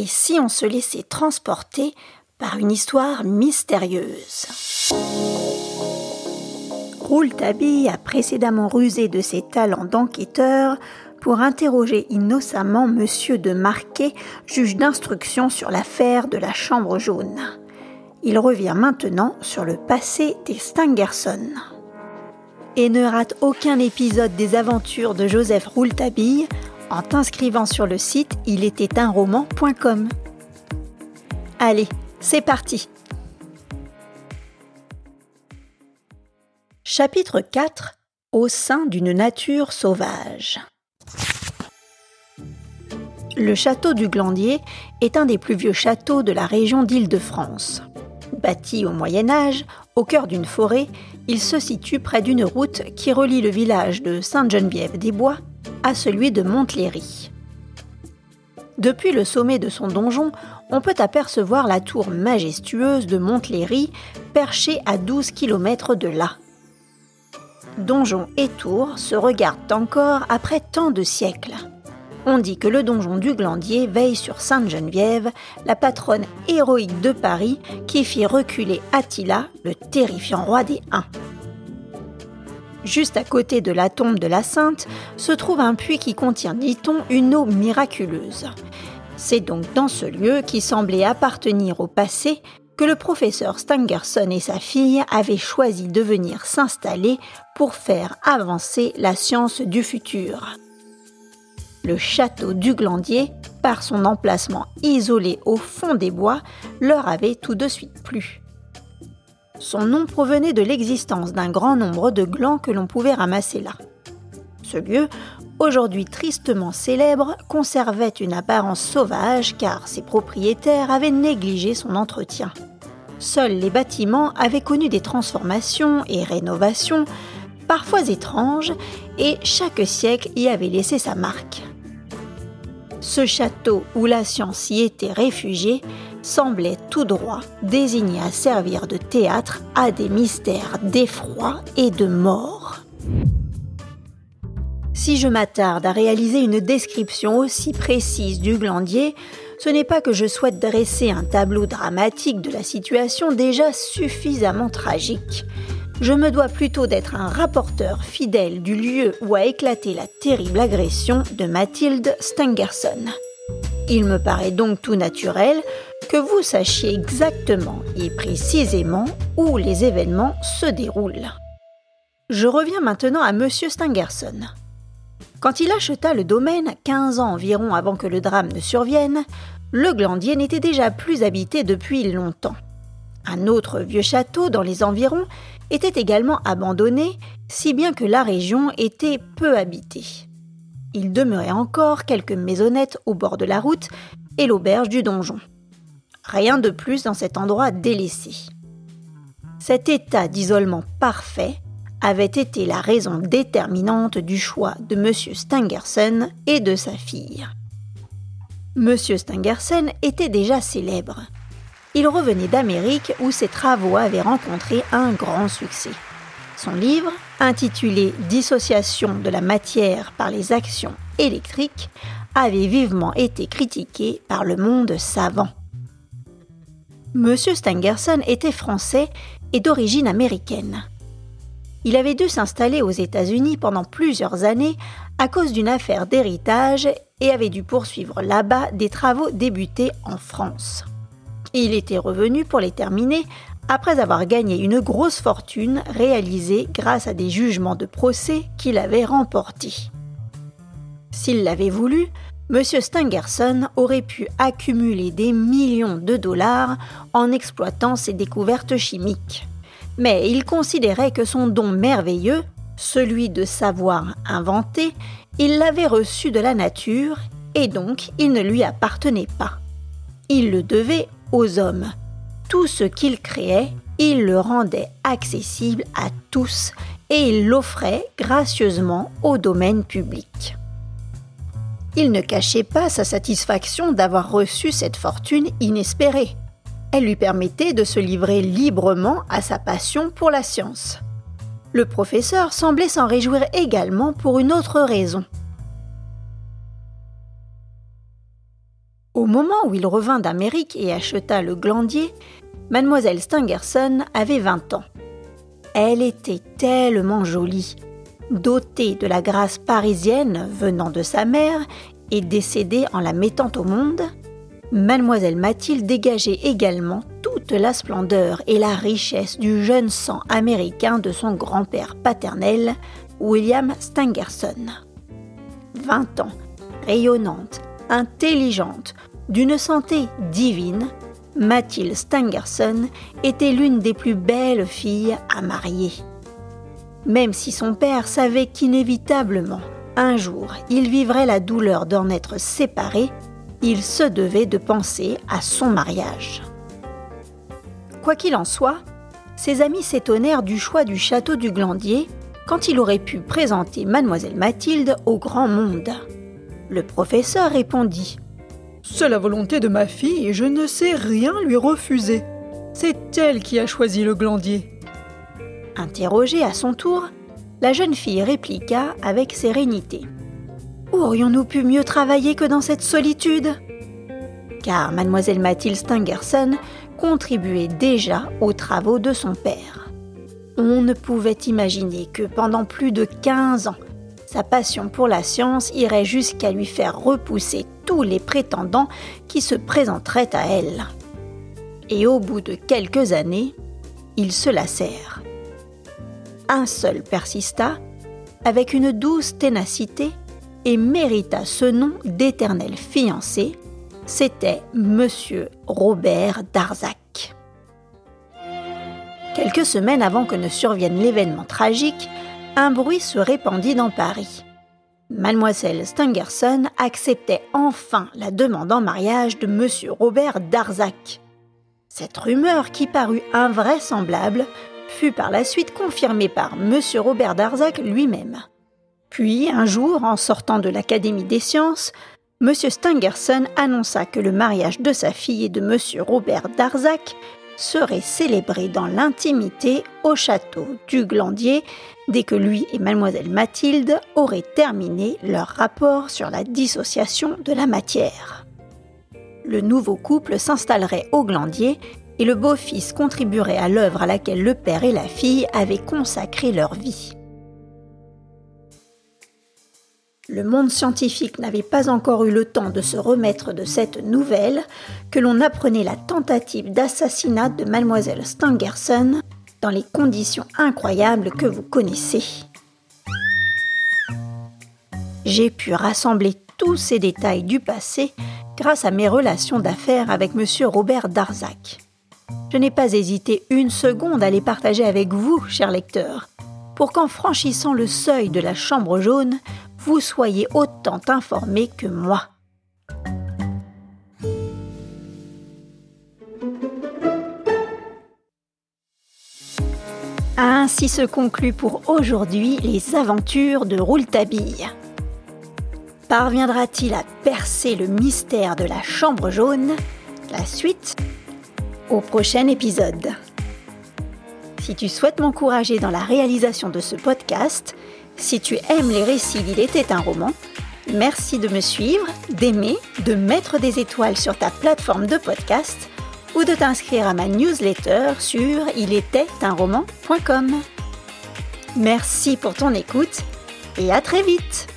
Et si on se laissait transporter par une histoire mystérieuse? Rouletabille a précédemment rusé de ses talents d'enquêteur pour interroger innocemment Monsieur de Marquet, juge d'instruction sur l'affaire de la Chambre jaune. Il revient maintenant sur le passé des Stangerson. Et ne rate aucun épisode des aventures de Joseph Rouletabille en t'inscrivant sur le site il était un roman.com. Allez, c'est parti. Chapitre 4 Au sein d'une nature sauvage. Le château du Glandier est un des plus vieux châteaux de la région d'Île-de-France. Bâti au Moyen Âge, au cœur d'une forêt, il se situe près d'une route qui relie le village de Sainte-Geneviève-des-Bois à celui de Montlhéry. Depuis le sommet de son donjon, on peut apercevoir la tour majestueuse de Montlhéry, perchée à 12 km de là. Donjon et tour se regardent encore après tant de siècles. On dit que le donjon du Glandier veille sur Sainte-Geneviève, la patronne héroïque de Paris qui fit reculer Attila, le terrifiant roi des Huns. Juste à côté de la tombe de la Sainte se trouve un puits qui contient, dit-on, une eau miraculeuse. C'est donc dans ce lieu qui semblait appartenir au passé que le professeur Stangerson et sa fille avaient choisi de venir s'installer pour faire avancer la science du futur le château du Glandier, par son emplacement isolé au fond des bois, leur avait tout de suite plu. Son nom provenait de l'existence d'un grand nombre de glands que l'on pouvait ramasser là. Ce lieu, aujourd'hui tristement célèbre, conservait une apparence sauvage car ses propriétaires avaient négligé son entretien. Seuls les bâtiments avaient connu des transformations et rénovations, parfois étranges, et chaque siècle y avait laissé sa marque. Ce château où la science y était réfugiée semblait tout droit désigné à servir de théâtre à des mystères d'effroi et de mort. Si je m'attarde à réaliser une description aussi précise du glandier, ce n'est pas que je souhaite dresser un tableau dramatique de la situation déjà suffisamment tragique, je me dois plutôt d'être un rapporteur fidèle du lieu où a éclaté la terrible agression de Mathilde Stangerson. Il me paraît donc tout naturel que vous sachiez exactement et précisément où les événements se déroulent. Je reviens maintenant à M. Stangerson. Quand il acheta le domaine, 15 ans environ avant que le drame ne survienne, le Glandier n'était déjà plus habité depuis longtemps. Un autre vieux château dans les environs était également abandonné, si bien que la région était peu habitée. Il demeurait encore quelques maisonnettes au bord de la route et l'auberge du donjon. Rien de plus dans cet endroit délaissé. Cet état d'isolement parfait avait été la raison déterminante du choix de M. Stangerson et de sa fille. M. Stangerson était déjà célèbre. Il revenait d'Amérique où ses travaux avaient rencontré un grand succès. Son livre, intitulé Dissociation de la matière par les actions électriques, avait vivement été critiqué par le monde savant. Monsieur Stangerson était français et d'origine américaine. Il avait dû s'installer aux États-Unis pendant plusieurs années à cause d'une affaire d'héritage et avait dû poursuivre là-bas des travaux débutés en France. Il était revenu pour les terminer après avoir gagné une grosse fortune réalisée grâce à des jugements de procès qu'il avait remportés. S'il l'avait voulu, M. Stangerson aurait pu accumuler des millions de dollars en exploitant ses découvertes chimiques. Mais il considérait que son don merveilleux, celui de savoir inventer, il l'avait reçu de la nature et donc il ne lui appartenait pas. Il le devait aux hommes. Tout ce qu'il créait, il le rendait accessible à tous et il l'offrait gracieusement au domaine public. Il ne cachait pas sa satisfaction d'avoir reçu cette fortune inespérée. Elle lui permettait de se livrer librement à sa passion pour la science. Le professeur semblait s'en réjouir également pour une autre raison. Au moment où il revint d'Amérique et acheta le glandier, mademoiselle Stangerson avait 20 ans. Elle était tellement jolie, dotée de la grâce parisienne venant de sa mère et décédée en la mettant au monde, mademoiselle Mathilde dégageait également toute la splendeur et la richesse du jeune sang américain de son grand-père paternel, William Stangerson. 20 ans, rayonnante, intelligente, d'une santé divine, Mathilde Stangerson était l'une des plus belles filles à marier. Même si son père savait qu'inévitablement, un jour, il vivrait la douleur d'en être séparé, il se devait de penser à son mariage. Quoi qu'il en soit, ses amis s'étonnèrent du choix du château du Glandier quand il aurait pu présenter mademoiselle Mathilde au grand monde. Le professeur répondit C'est la volonté de ma fille et je ne sais rien lui refuser. C'est elle qui a choisi le glandier. Interrogée à son tour, la jeune fille répliqua avec sérénité. Aurions-nous pu mieux travailler que dans cette solitude? Car mademoiselle Mathilde Stangerson contribuait déjà aux travaux de son père. On ne pouvait imaginer que pendant plus de 15 ans, sa passion pour la science irait jusqu'à lui faire repousser tous les prétendants qui se présenteraient à elle. Et au bout de quelques années, ils se lassèrent. Un seul persista, avec une douce ténacité, et mérita ce nom d'éternel fiancé, c'était Monsieur Robert Darzac. Quelques semaines avant que ne survienne l'événement tragique, un bruit se répandit dans Paris. Mademoiselle Stangerson acceptait enfin la demande en mariage de Monsieur Robert Darzac. Cette rumeur, qui parut invraisemblable, fut par la suite confirmée par Monsieur Robert Darzac lui-même. Puis, un jour, en sortant de l'Académie des sciences, M. Stangerson annonça que le mariage de sa fille et de M. Robert Darzac serait célébré dans l'intimité au château du Glandier dès que lui et mademoiselle Mathilde auraient terminé leur rapport sur la dissociation de la matière. Le nouveau couple s'installerait au Glandier et le beau-fils contribuerait à l'œuvre à laquelle le père et la fille avaient consacré leur vie. Le monde scientifique n'avait pas encore eu le temps de se remettre de cette nouvelle que l'on apprenait la tentative d'assassinat de mademoiselle Stangerson dans les conditions incroyables que vous connaissez. J'ai pu rassembler tous ces détails du passé grâce à mes relations d'affaires avec M. Robert Darzac. Je n'ai pas hésité une seconde à les partager avec vous, cher lecteur, pour qu'en franchissant le seuil de la chambre jaune, vous soyez autant informé que moi. Ainsi se conclut pour aujourd'hui les aventures de Rouletabille. Parviendra-t-il à percer le mystère de la chambre jaune? La suite? Au prochain épisode. Si tu souhaites m'encourager dans la réalisation de ce podcast, si tu aimes les récits d'Il était un roman, merci de me suivre, d'aimer, de mettre des étoiles sur ta plateforme de podcast ou de t'inscrire à ma newsletter sur ilétaitunroman.com. Merci pour ton écoute et à très vite